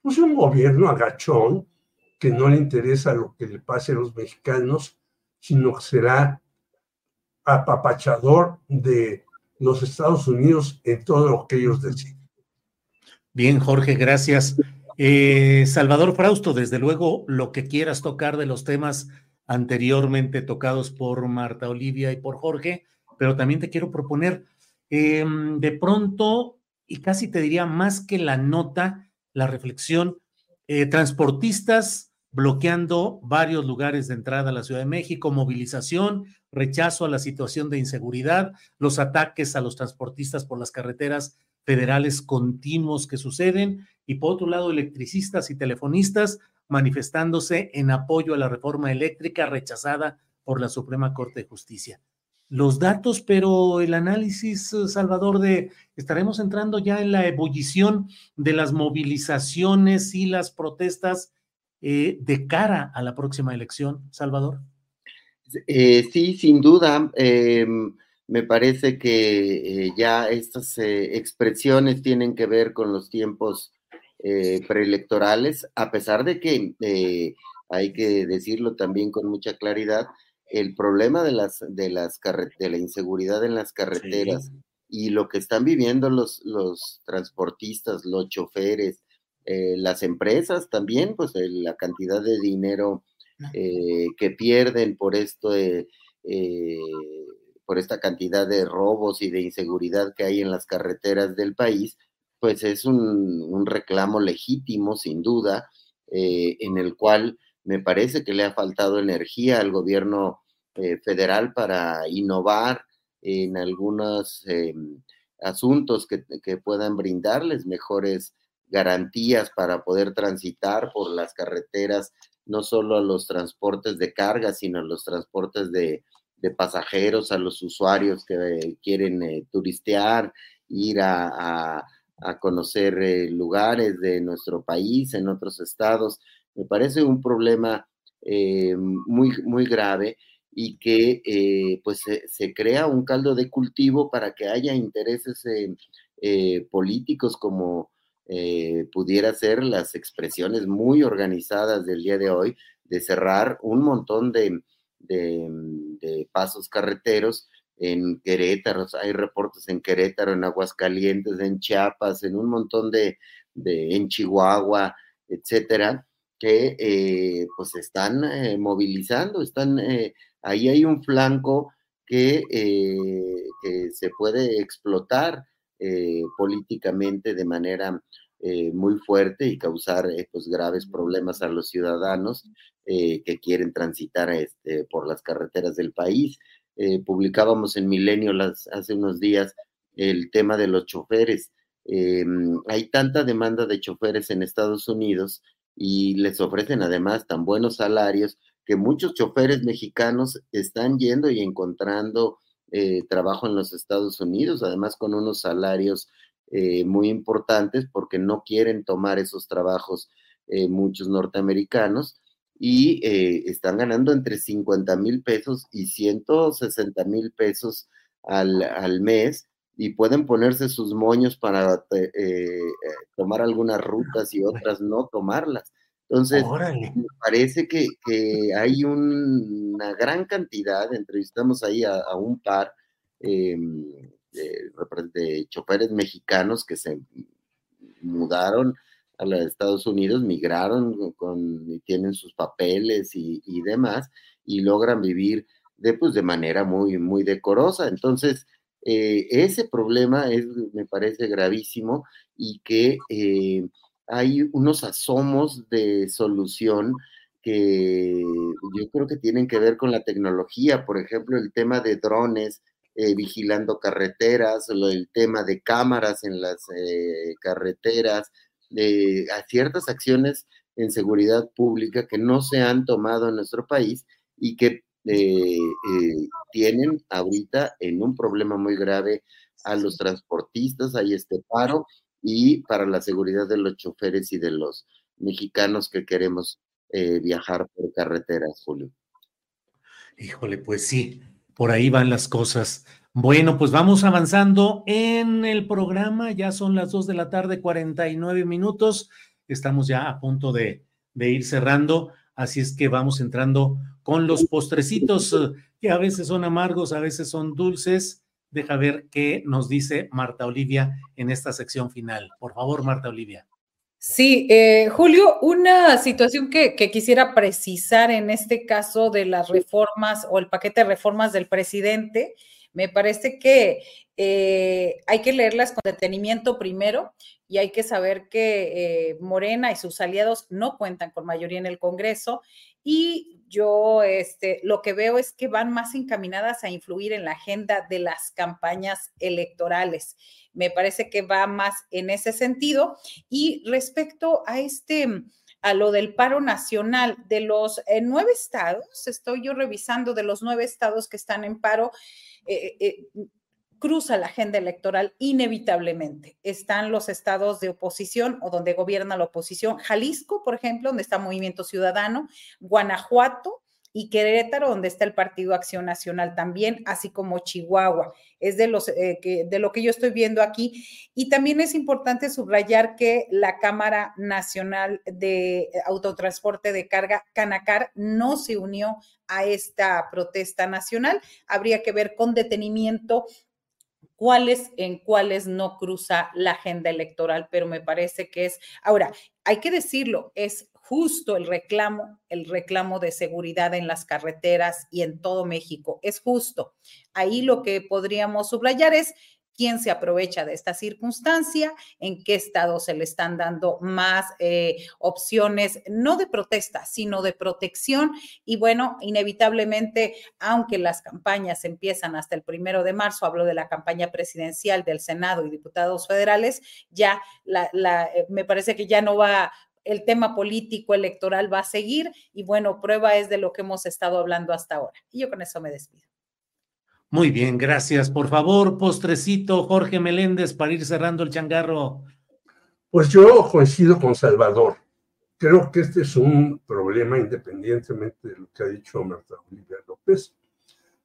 Pues un gobierno agachón que no le interesa lo que le pase a los mexicanos, sino que será apapachador de los Estados Unidos en todo lo que ellos deciden. Bien, Jorge, gracias. Eh, Salvador Frausto, desde luego, lo que quieras tocar de los temas anteriormente tocados por Marta Olivia y por Jorge, pero también te quiero proponer, em, de pronto, y casi te diría más que la nota, la reflexión, eh, transportistas bloqueando varios lugares de entrada a la Ciudad de México, movilización, rechazo a la situación de inseguridad, los ataques a los transportistas por las carreteras federales continuos que suceden y por otro lado electricistas y telefonistas manifestándose en apoyo a la reforma eléctrica rechazada por la Suprema Corte de Justicia. Los datos, pero el análisis, Salvador, de estaremos entrando ya en la ebullición de las movilizaciones y las protestas eh, de cara a la próxima elección, Salvador. Eh, sí, sin duda. Em, me parece que eh, ya estas eh, expresiones tienen que ver con los tiempos preelectorales, a pesar de que hay que decirlo también con mucha claridad, el problema de las de las de la inseguridad en las carreteras y lo que están viviendo los, los transportistas, los choferes, las empresas también, pues la cantidad de dinero eh, que pierden por esto eh, por esta cantidad de robos y de inseguridad que hay en las carreteras del país, pues es un, reclamo legítimo, sin duda, eh, en el cual me parece que le ha faltado energía al gobierno federal para innovar en algunos asuntos que, que, puedan brindarles mejores garantías para poder transitar por las carreteras no solo a los transportes de carga, sino a los transportes de, pasajeros, a los usuarios que quieren eh, turistear, ir a, conocer eh, lugares de nuestro país, en otros estados. Me parece un problema eh, muy, muy grave y que pues se, crea un caldo de cultivo para que haya intereses políticos como eh, pudiera ser las expresiones muy organizadas del día de hoy de cerrar un montón de, de, pasos carreteros en Querétaro, hay reportes en Querétaro, en Aguascalientes, en Chiapas, en un montón de, en Chihuahua, etcétera, que eh, pues están eh, movilizando, están, eh, ahí hay un flanco que, que se puede explotar políticamente de manera muy fuerte y causar pues, graves problemas a los ciudadanos que quieren transitar este, por las carreteras del país. publicábamos en Milenio las, hace unos días el tema de los choferes. hay tanta demanda de choferes en Estados Unidos y les ofrecen además tan buenos salarios que muchos choferes mexicanos están yendo y encontrando eh, trabajo en los Estados Unidos, además con unos salarios eh, muy importantes porque no quieren tomar esos trabajos eh, muchos norteamericanos y están ganando entre 50 mil pesos y 160 mil pesos al, al mes y pueden ponerse sus moños para eh, eh, tomar algunas rutas y otras no tomarlas. Entonces, me parece que, hay una gran cantidad, entrevistamos ahí a, un par em, de, choferes mexicanos que se mudaron a los Estados Unidos, migraron con, y tienen sus papeles y, y, demás, y logran vivir de, pues, de manera muy, muy decorosa. Entonces, eh, ese problema es, me parece gravísimo y que eh, hay unos asomos de solución que yo creo que tienen que ver con la tecnología, por ejemplo, el tema de drones eh, vigilando carreteras, el tema de cámaras en las carreteras, a ciertas acciones en seguridad pública que no se han tomado en nuestro país y que eh, eh, tienen ahorita en un problema muy grave a los transportistas, hay este paro y para la seguridad de los choferes y de los mexicanos que queremos eh, viajar por carreteras, Julio. Híjole, pues sí, por ahí van las cosas. Bueno, pues vamos avanzando en el programa, ya son las 2 de la tarde, 49 minutos, estamos ya a punto de, de ir cerrando. Así es que vamos entrando con los postrecitos que a veces son amargos, a veces son dulces. Deja ver qué nos dice Marta Olivia en esta sección final. Por favor, Marta Olivia. Sí, eh, Julio, una situación que, quisiera precisar en este caso de las reformas o el paquete de reformas del presidente, me parece que eh, hay que leerlas con detenimiento primero y hay que saber que eh, Morena y sus aliados no cuentan con mayoría en el Congreso y yo este, lo que veo es que van más encaminadas a influir en la agenda de las campañas electorales. Me parece que va más en ese sentido. Y respecto a este, a lo del paro nacional de los eh, nueve estados, estoy yo revisando de los nueve estados que están en paro. Eh, cruza la agenda electoral inevitablemente. Están los estados de oposición o donde gobierna la oposición. Jalisco, por ejemplo, donde está Movimiento Ciudadano, Guanajuato y Querétaro, donde está el Partido Acción Nacional también, así como Chihuahua. Es de, los, eh, que, de lo que yo estoy viendo aquí. Y también es importante subrayar que la Cámara Nacional de Autotransporte de Carga, Canacar, no se unió a esta protesta nacional. Habría que ver con detenimiento cuáles en cuáles no cruza la agenda electoral, pero me parece que es, ahora, hay que decirlo, es justo el reclamo, el reclamo de seguridad en las carreteras y en todo México, es justo. Ahí lo que podríamos subrayar es quién se aprovecha de esta circunstancia, en qué estado se le están dando más eh, opciones, no de protesta, sino de protección. Y bueno, inevitablemente, aunque las campañas empiezan hasta el primero de marzo, hablo de la campaña presidencial del Senado y diputados federales, ya la, eh, me parece que ya no va el tema político electoral va a seguir y bueno, prueba es de lo que hemos estado hablando hasta ahora. Y yo con eso me despido. Muy bien, gracias. Por favor, postrecito, Jorge Meléndez, para ir cerrando el changarro. Pues yo coincido con Salvador. Creo que este es un problema independientemente de lo que ha dicho Marta Olivia López,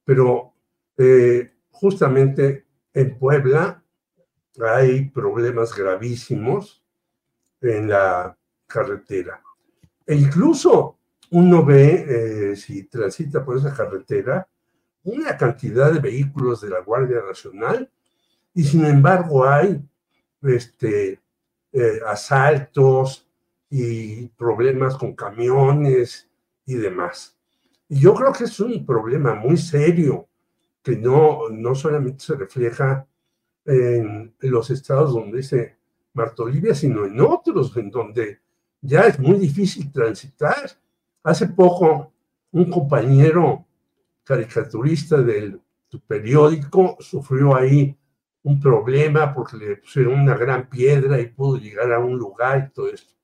pero eh, justamente en Puebla hay problemas gravísimos en la carretera. E incluso uno ve, eh, si transita por esa carretera, una cantidad de vehículos de la Guardia Nacional y sin embargo hay este, eh, asaltos y problemas con camiones y demás. Y yo creo que es un problema muy serio que no, no solamente se refleja en los estados donde dice Martolivia, sino en otros en donde ya es muy difícil transitar. Hace poco un compañero caricaturista del periódico sufrió ahí un problema porque le pusieron una gran piedra y pudo llegar a un lugar y todo esto.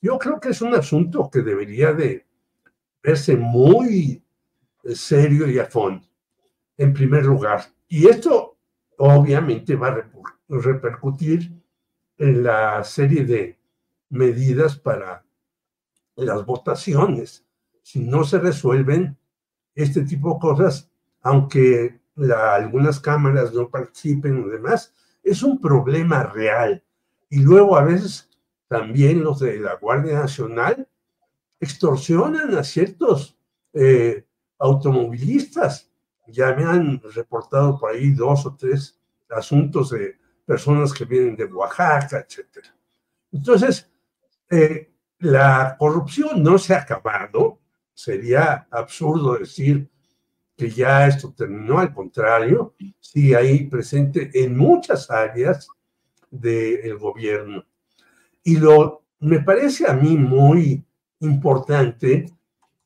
Yo creo que es un asunto que debería de verse muy serio y a fondo, en primer lugar. Y esto obviamente va a repercutir en la serie de medidas para las votaciones. Si no se resuelven este tipo de cosas, aunque algunas cámaras no participen o demás, es un problema real. Y luego a veces también los de la Guardia Nacional extorsionan a ciertos eh, automovilistas. Ya me han reportado por ahí dos o tres asuntos de personas que vienen de Oaxaca, etc. Entonces, eh, la corrupción no se ha acabado. Sería absurdo decir que ya esto terminó, al contrario, sigue ahí presente en muchas áreas del gobierno. Y lo me parece a mí muy importante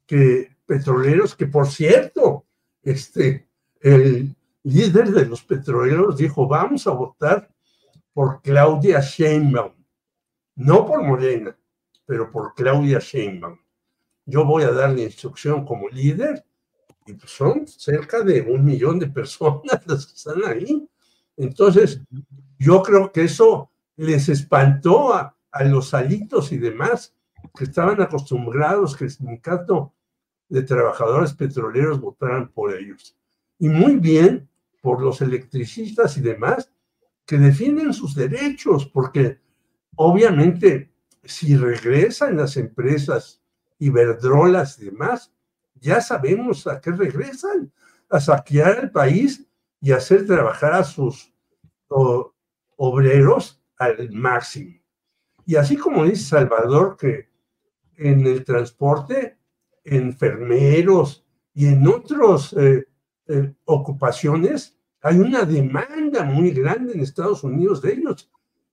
que petroleros, que por cierto, este, el líder de los petroleros dijo, vamos a votar por Claudia Sheinbaum, no por Morena, pero por Claudia Sheinbaum. Yo voy a dar la instrucción como líder y son cerca de un millón de personas las que están ahí. Entonces, yo creo que eso les espantó a, a los salitos y demás que estaban acostumbrados que el sindicato de trabajadores petroleros votaran por ellos. Y muy bien por los electricistas y demás que defienden sus derechos, porque obviamente si regresan las empresas Iberdrolas y demás, ya sabemos a qué regresan, a saquear el país y hacer trabajar a sus obreros al máximo. Y así como dice Salvador, que en el transporte, enfermeros y en otras eh, eh, ocupaciones, hay una demanda muy grande en Estados Unidos de ellos.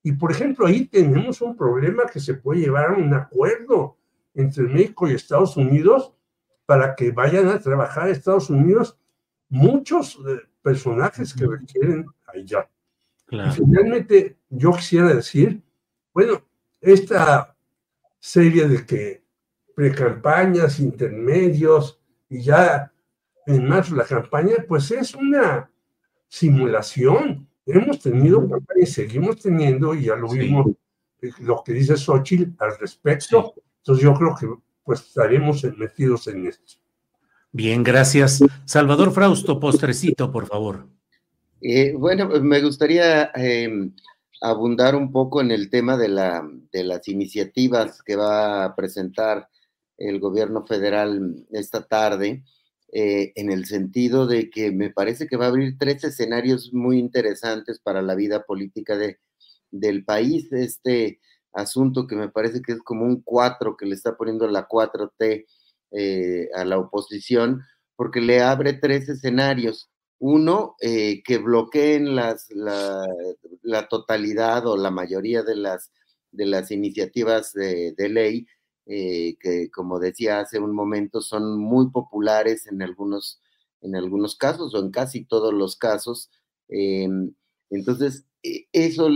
Y por ejemplo, ahí tenemos un problema que se puede llevar a un acuerdo entre México y Estados Unidos para que vayan a trabajar a Estados Unidos muchos eh, personajes que requieren allá. Y finalmente, yo quisiera decir, bueno, esta serie de que precampañas, intermedios y ya en marzo la campaña, pues es una simulación. Hemos tenido campaña y seguimos teniendo, y ya lo vimos, eh, lo que dice Xochitl al respecto. Entonces yo creo que pues estaremos metidos en esto. Bien, gracias. Salvador Frausto, postrecito, por favor. Eh, bueno, pues, me gustaría em, abundar un poco en el tema de, la, de las iniciativas que va a presentar el gobierno federal esta tarde, eh, en el sentido de que me parece que va a abrir tres escenarios muy interesantes para la vida política de, del país. Este asunto que me parece que es como un cuatro que le está poniendo la 4T eh, a la oposición, porque le abre tres escenarios. Uno, eh, que bloqueen las, la, totalidad o la mayoría de las, de las iniciativas de, ley, eh, que como decía hace un momento, son muy populares en algunos, en algunos casos o en casi todos los casos. Em, entonces, e, eso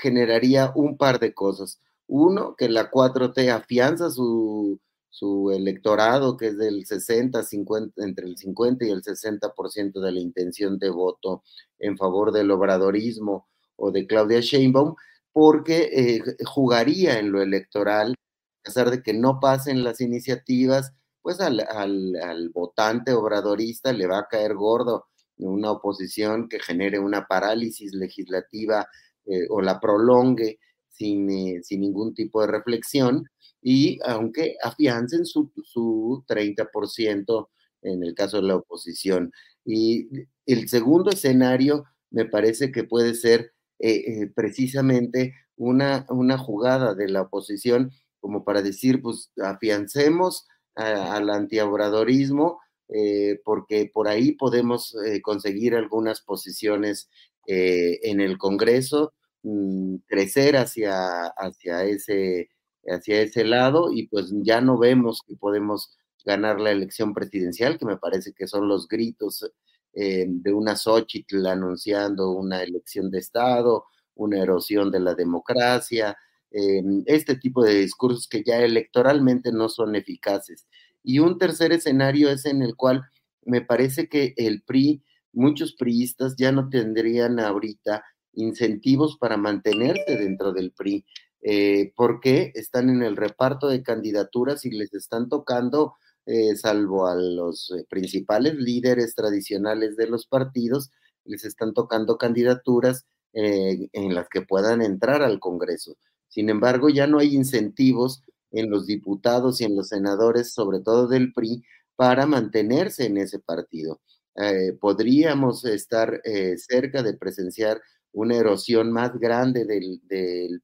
generaría un par de cosas. Uno, que la 4T afianza su, su electorado, que es del 60, 50, entre el 50 y el 60% de la intención de voto en favor del obradorismo o de Claudia Sheinbaum, porque eh, jugaría en lo electoral, pesar de que no pasen las iniciativas, pues al, al, votante obradorista le va a caer gordo una oposición que genere una parálisis legislativa eh, o la prolongue sin, eh, sin, ningún tipo de reflexión y aunque afiancen su, su 30% en el caso de la oposición. Y el segundo escenario me parece que puede ser eh, precisamente una, una jugada de la oposición como para decir, pues afiancemos al antiobradorismo, eh, porque por ahí podemos eh, conseguir algunas posiciones eh, en el Congreso, mm, crecer hacia, hacia, ese, hacia ese lado y pues ya no vemos que podemos ganar la elección presidencial, que me parece que son los gritos de una Xochitl anunciando una elección de Estado, una erosión de la democracia, este tipo de discursos que ya electoralmente no son eficaces. Y un tercer escenario es en el cual me parece que el PRI, muchos priistas ya no tendrían ahorita incentivos para mantenerse dentro del PRI, eh, porque están en el reparto de candidaturas y les están tocando, eh, salvo a los eh, principales líderes tradicionales de los partidos, les están tocando candidaturas en las que puedan entrar al Congreso. Sin embargo, ya no hay incentivos en los diputados y en los senadores, sobre todo del PRI, para mantenerse en ese partido. Eh, podríamos estar eh, cerca de presenciar una erosión más grande del,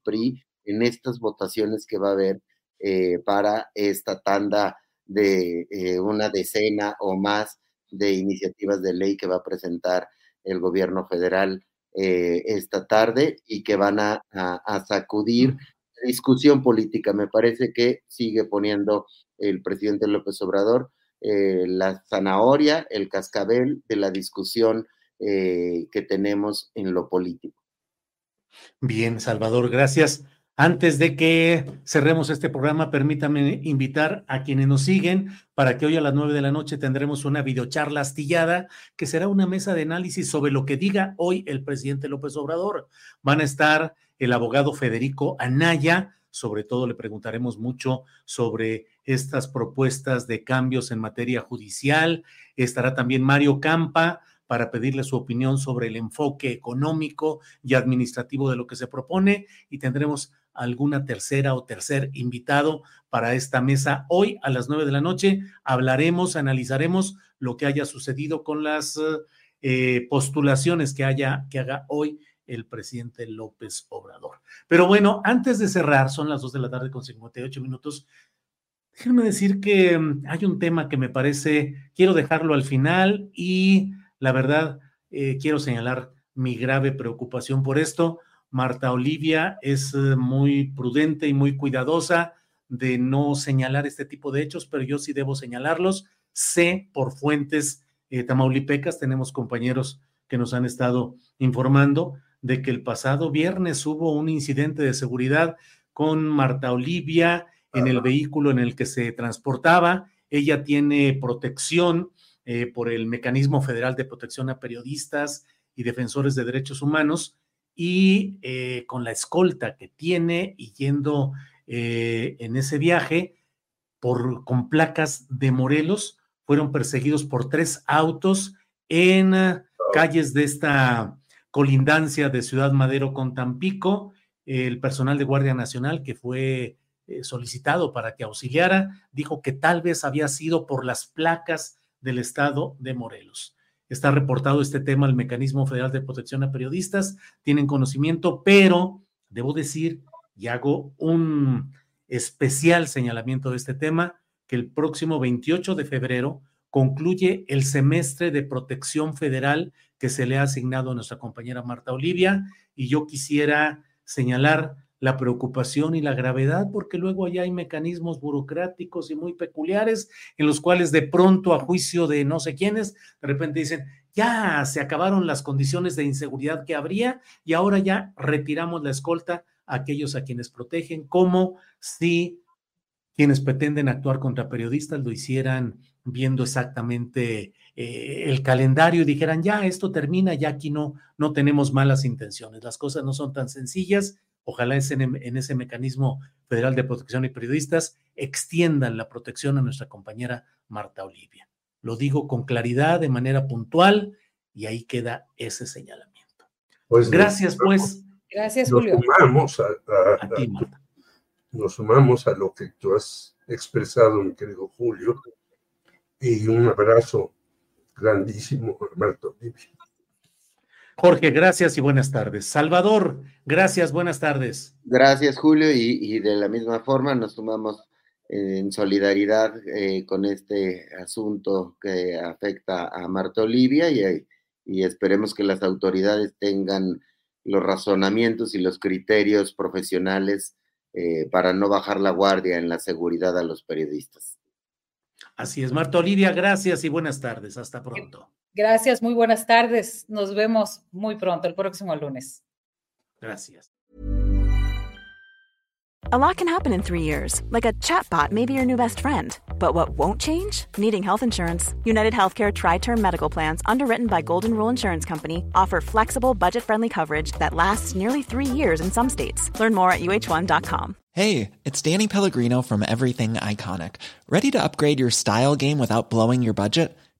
PRI en estas votaciones que va a haber eh, para esta tanda de una decena o más de iniciativas de ley que va a presentar el gobierno federal esta tarde y que van a sacudir discusión política. Me parece que sigue poniendo el presidente López Obrador eh, la zanahoria, el cascabel de la discusión eh, que tenemos en lo político. Bien, Salvador, gracias. Antes de que cerremos este programa, permítame invitar a quienes nos siguen para que hoy a las nueve de la noche tendremos una videocharla astillada que será una mesa de análisis sobre lo que diga hoy el presidente López Obrador. Van a estar el abogado Federico Anaya, sobre todo le preguntaremos mucho sobre estas propuestas de cambios en materia judicial. Estará también Mario Campa, para pedirle su opinión sobre el enfoque económico y administrativo de lo que se propone y tendremos alguna tercera o tercer invitado para esta mesa. Hoy a las nueve de la noche hablaremos, analizaremos lo que haya sucedido con las eh, postulaciones que haya, que haga hoy el presidente López Obrador. Pero bueno, antes de cerrar, son las dos de la tarde con 58 minutos. Déjenme decir que mm, hay un tema que me parece, quiero dejarlo al final y la verdad eh, quiero señalar mi grave preocupación por esto. Marta Olivia es eh, muy prudente y muy cuidadosa de no señalar este tipo de hechos, pero yo sí debo señalarlos. Sé por fuentes eh, tamaulipecas, tenemos compañeros que nos han estado informando de que el pasado viernes hubo un incidente de seguridad con Marta Olivia en el vehículo en el que se transportaba. Ella tiene protección eh, por el Mecanismo Federal de Protección a Periodistas y Defensores de Derechos Humanos y eh, con la escolta que tiene y yendo eh, en ese viaje por, con placas de Morelos, fueron perseguidos por tres autos en ah, calles de esta colindancia de Ciudad Madero con Tampico. El personal de Guardia Nacional que fue eh, solicitado para que auxiliara dijo que tal vez había sido por las placas del estado de Morelos. Está reportado este tema al Mecanismo Federal de Protección a Periodistas, tienen conocimiento, pero debo decir, y hago un especial señalamiento de este tema, que el próximo 28 de febrero concluye el semestre de protección federal que se le ha asignado a nuestra compañera Marta Olivia, y yo quisiera señalar la preocupación y la gravedad, porque luego allá hay mecanismos burocráticos y muy peculiares en los cuales de pronto a juicio de no sé quiénes, de repente dicen, ya se acabaron las condiciones de inseguridad que habría y ahora ya retiramos la escolta a aquellos a quienes protegen, como si quienes pretenden actuar contra periodistas lo hicieran viendo exactamente eh, el calendario y dijeran, ya esto termina, ya aquí no, no tenemos malas intenciones. Las cosas no son tan sencillas ojalá en, ese mecanismo federal de protección y periodistas extiendan la protección a nuestra compañera Marta Olivia. Lo digo con claridad, de manera puntual, y ahí queda ese señalamiento. Pues, Gracias, pues, Gracias, nos Julio. Sumamos a, a- A ti, Marta. nos sumamos a lo que tú has expresado, mi querido Julio, y un abrazo grandísimo a Marta Olivia. Jorge, gracias y buenas tardes. Salvador, gracias, buenas tardes. Gracias, Julio, y, y de la misma forma nos sumamos en solidaridad eh, con este asunto que afecta a Marta Olivia y, y esperemos que las autoridades tengan los razonamientos y los criterios profesionales eh, para no bajar la guardia en la seguridad a los periodistas. Así es, Marta Olivia, gracias y buenas tardes. Hasta pronto. Gracias, muy buenas tardes. Nos vemos muy pronto, el próximo lunes. Gracias. A lot can happen in three years, like a chatbot may be your new best friend. But what won't change? Needing health insurance. United Healthcare Tri Term Medical Plans, underwritten by Golden Rule Insurance Company, offer flexible, budget friendly coverage that lasts nearly three years in some states. Learn more at uh1.com. Hey, it's Danny Pellegrino from Everything Iconic. Ready to upgrade your style game without blowing your budget?